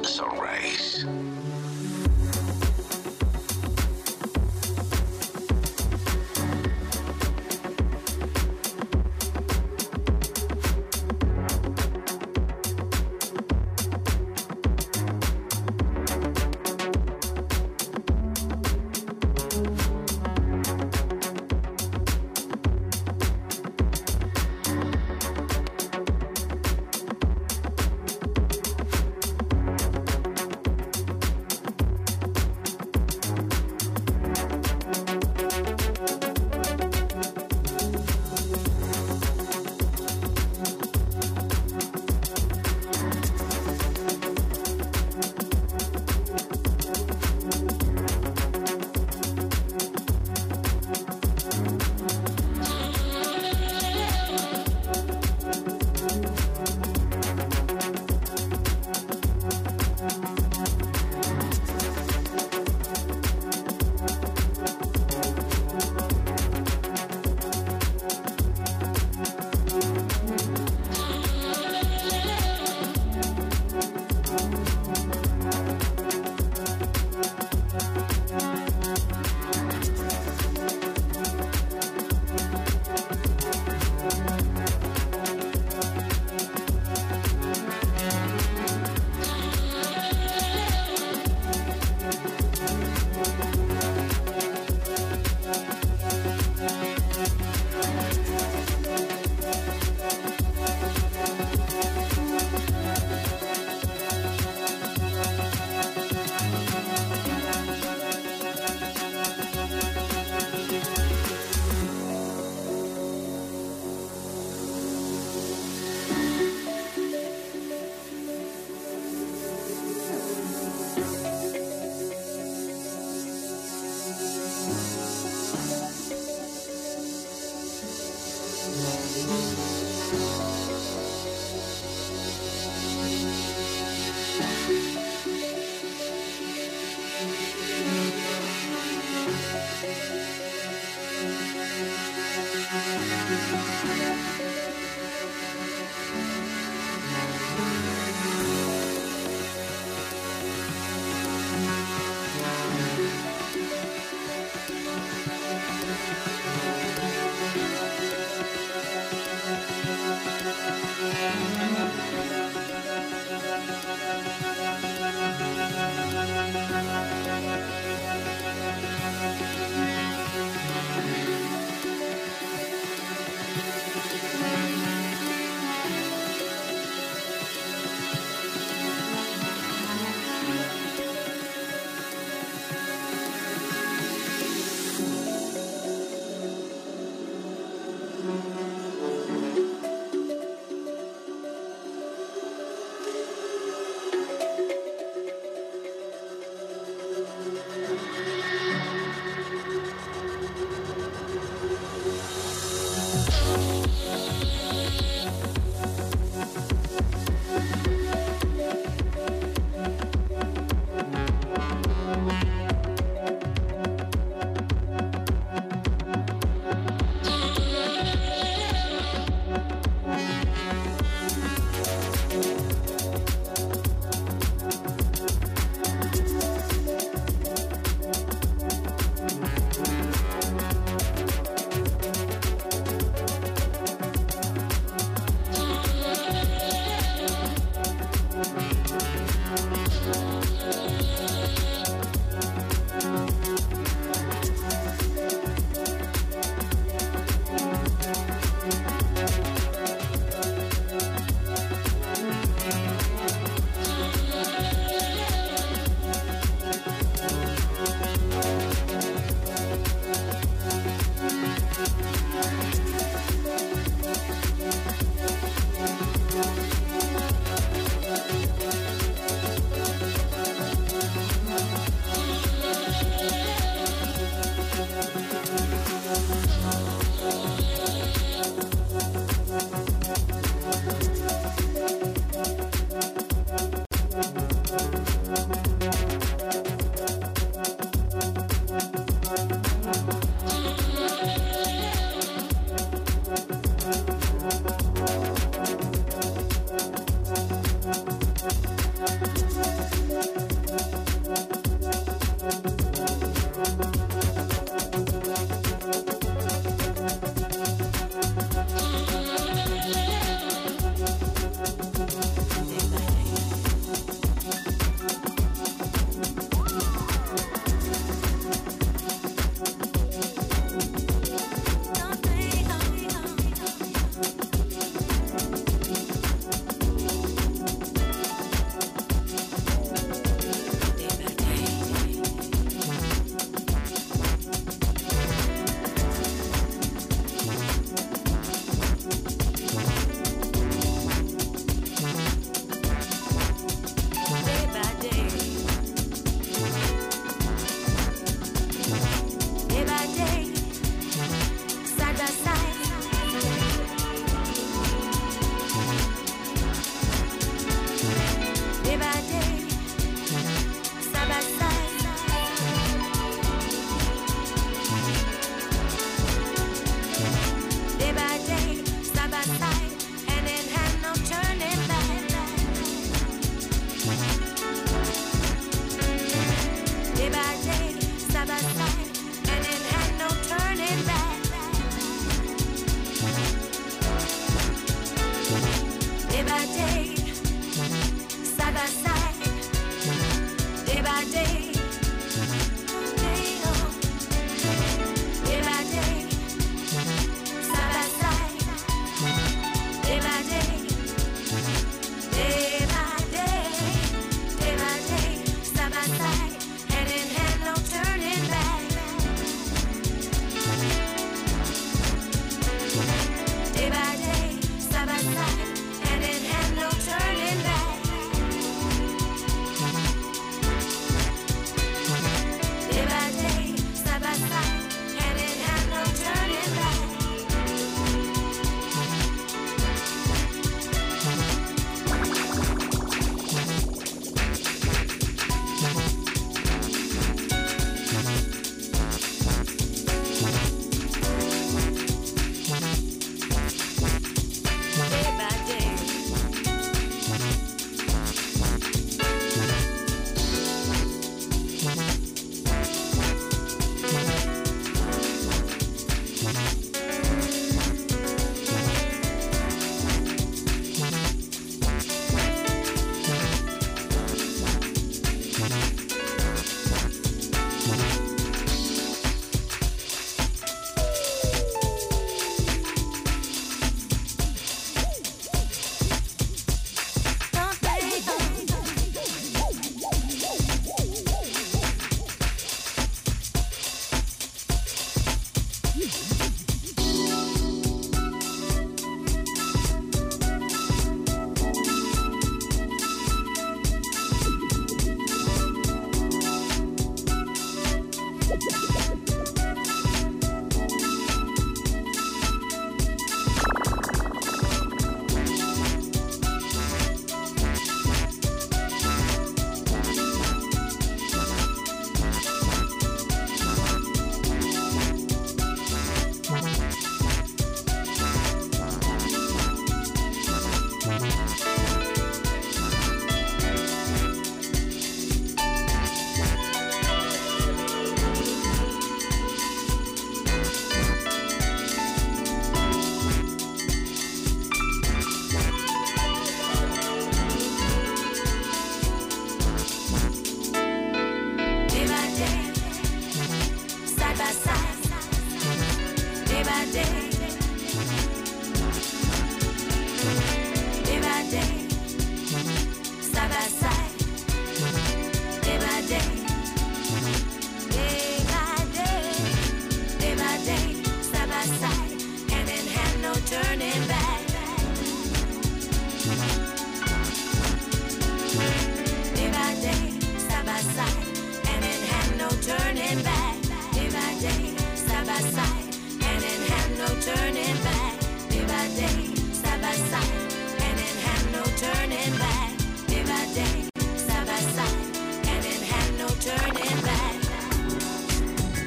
So.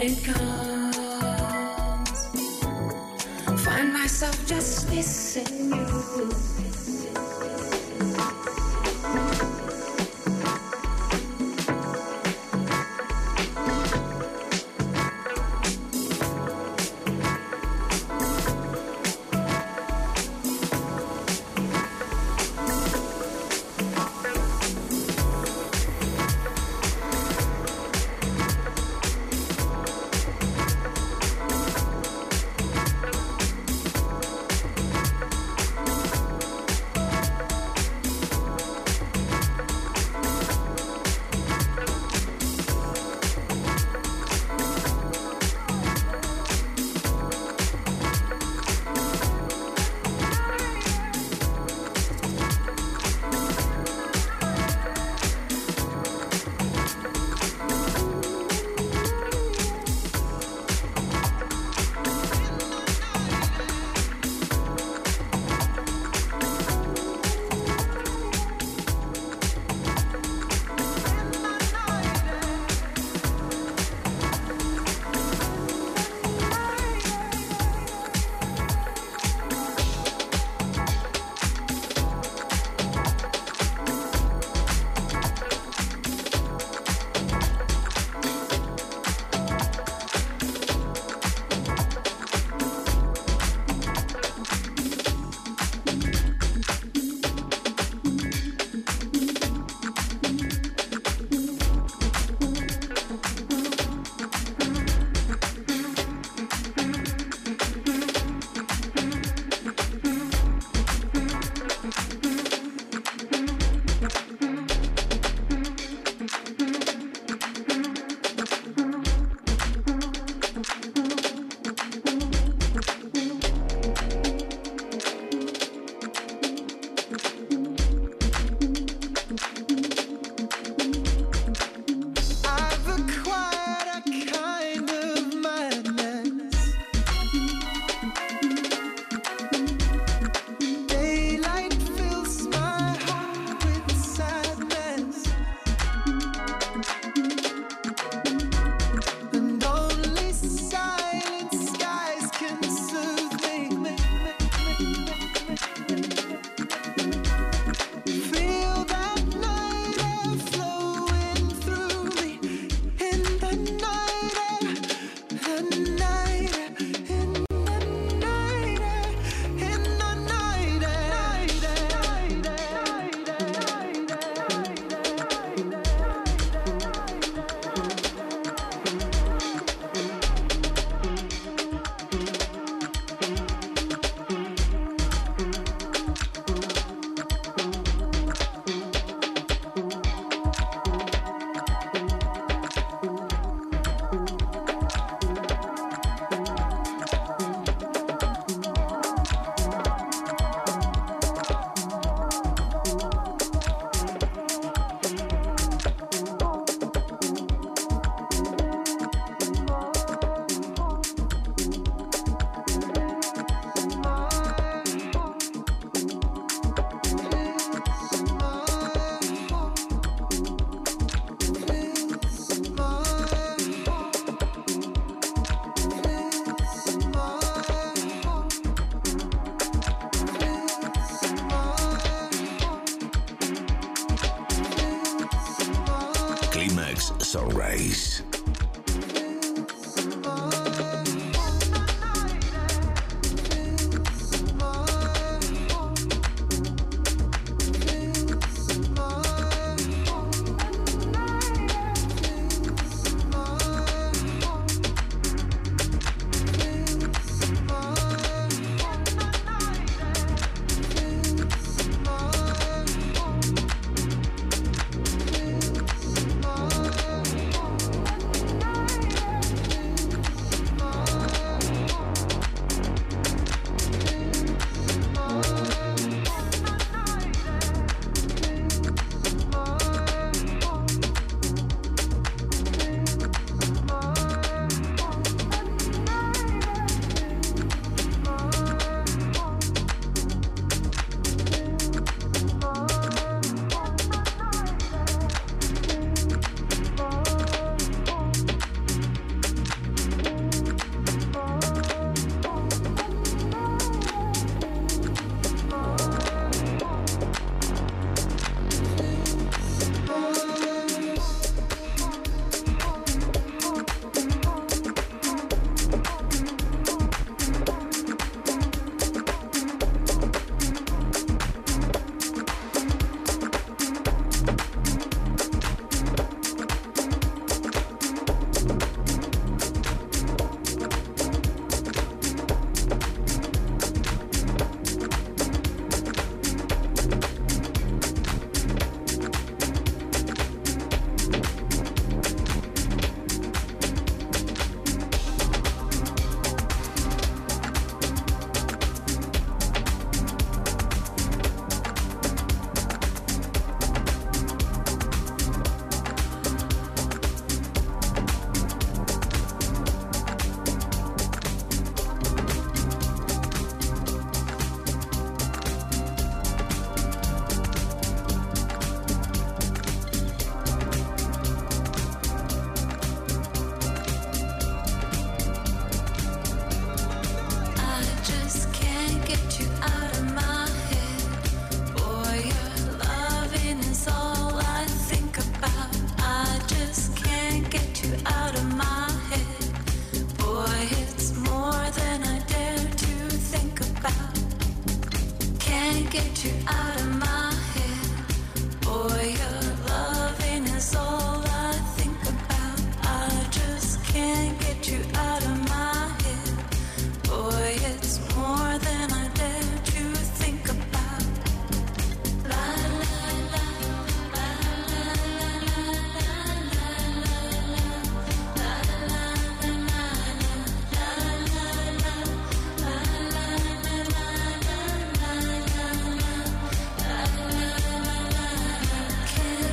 Morning. comes,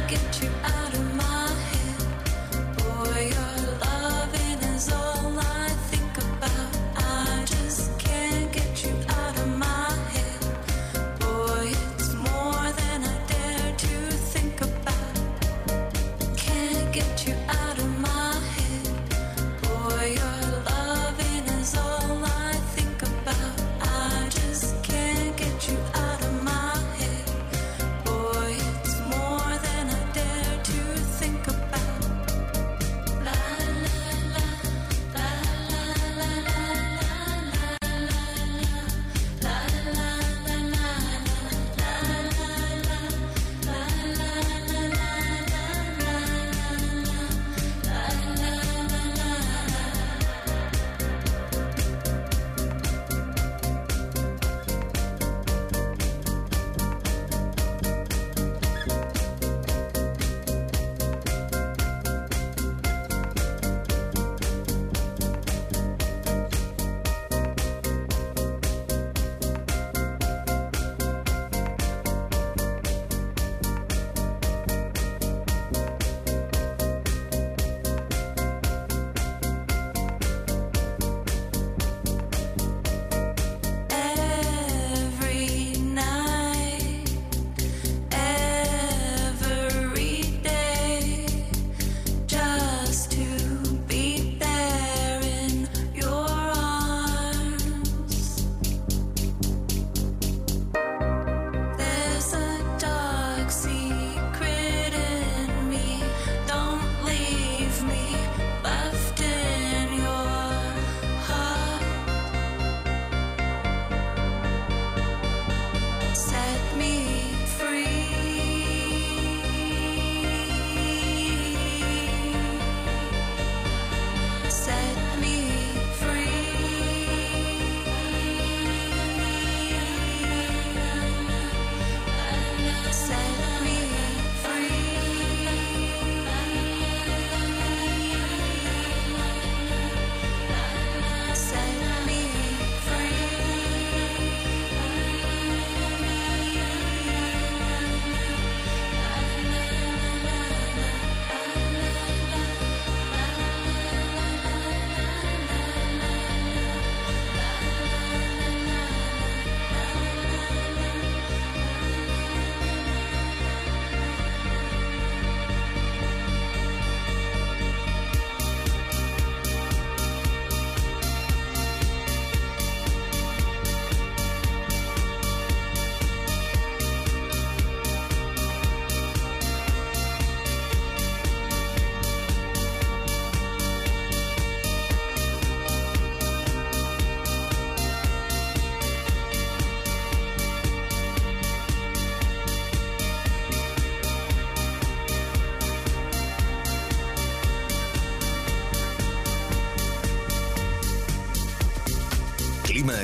could you.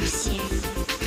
骗人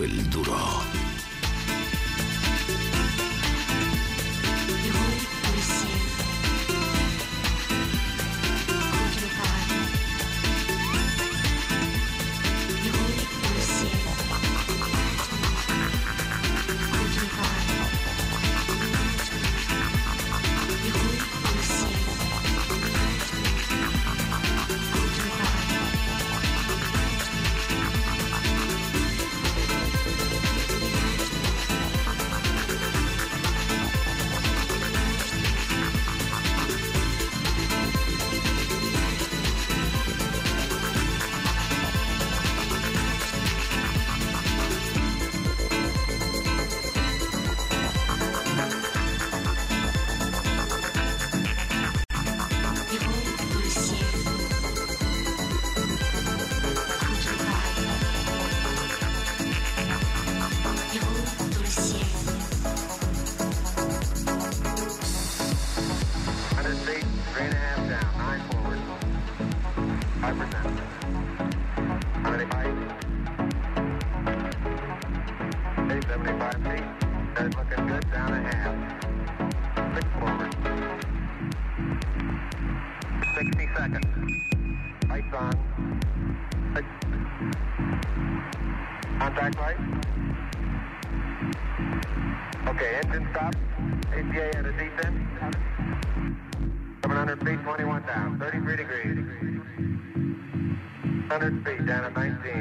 Manuel Duro. 19.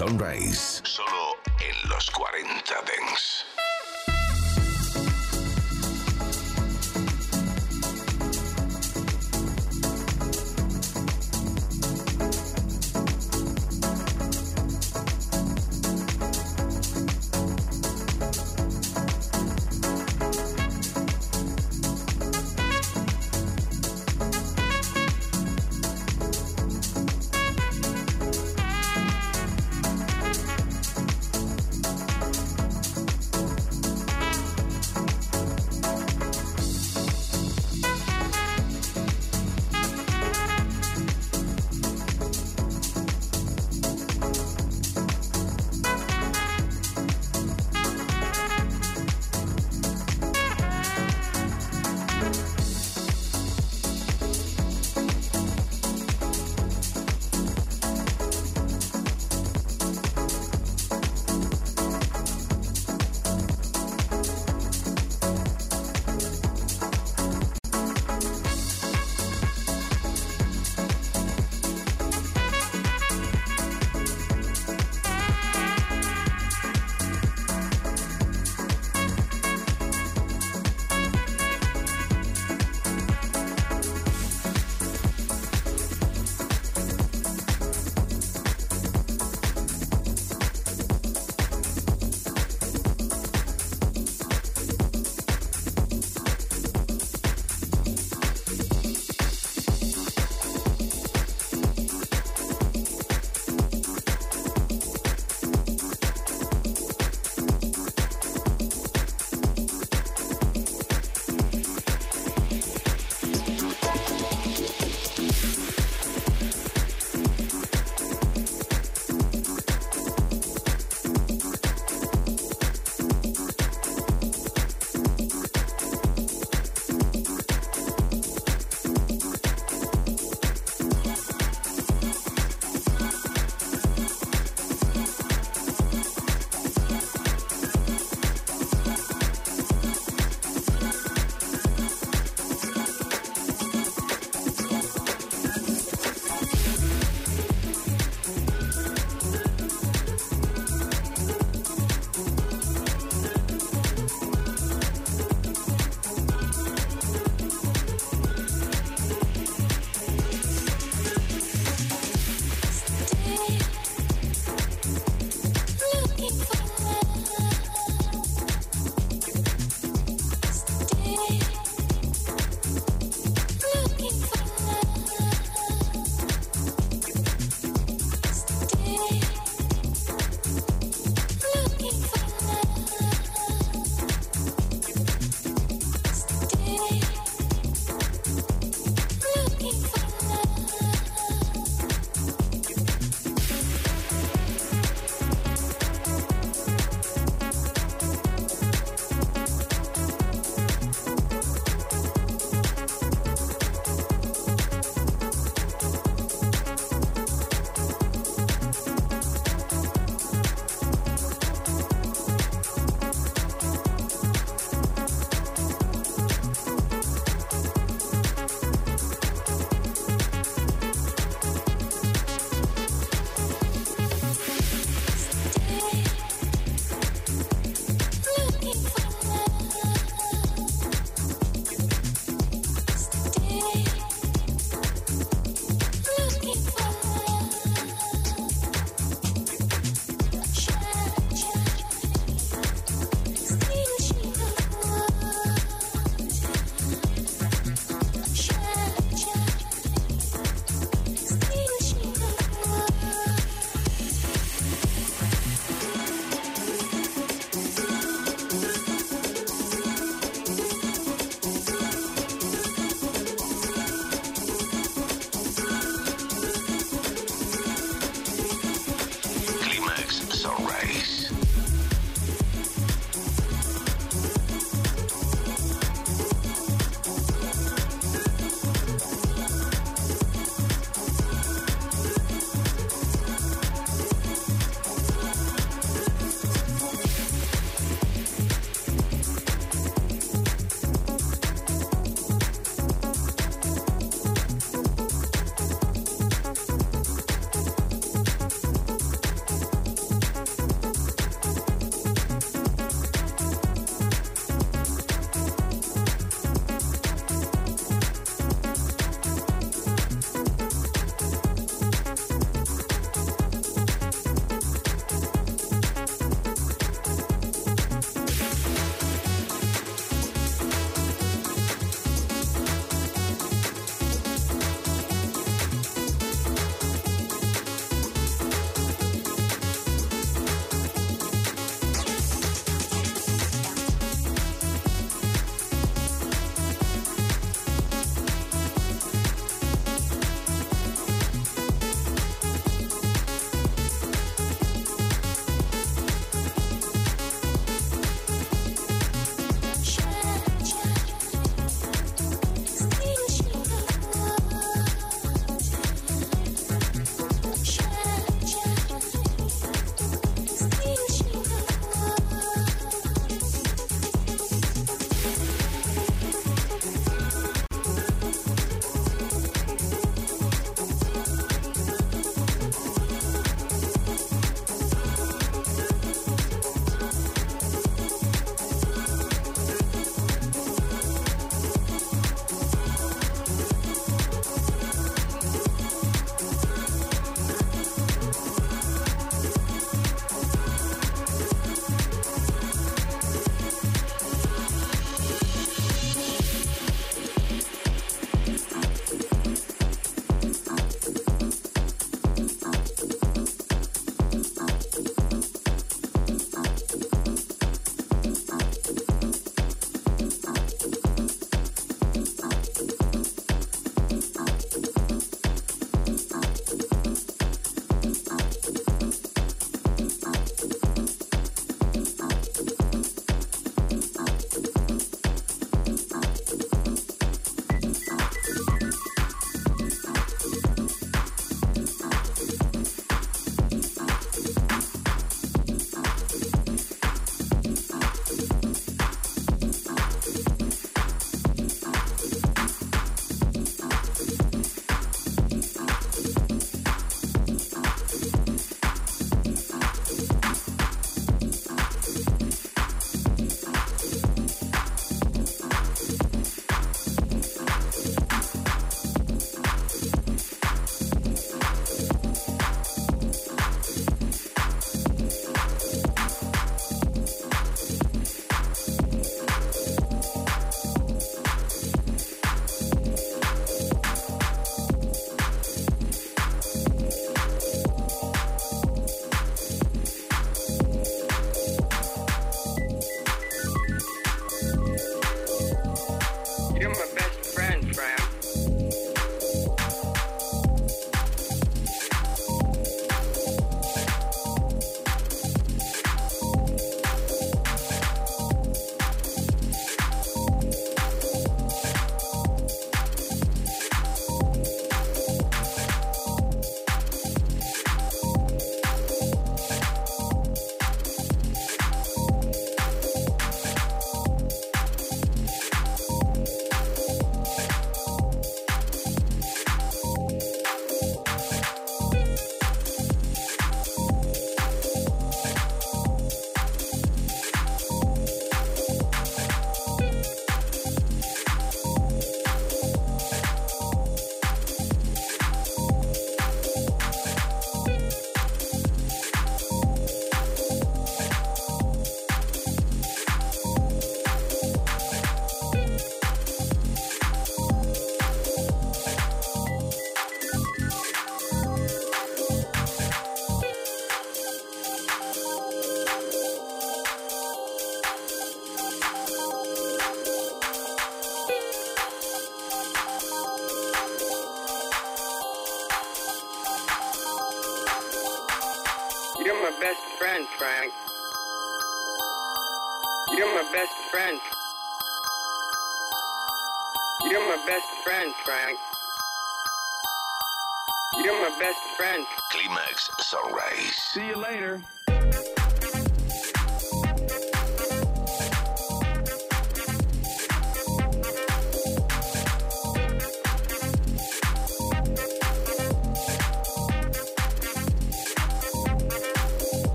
Sunrise.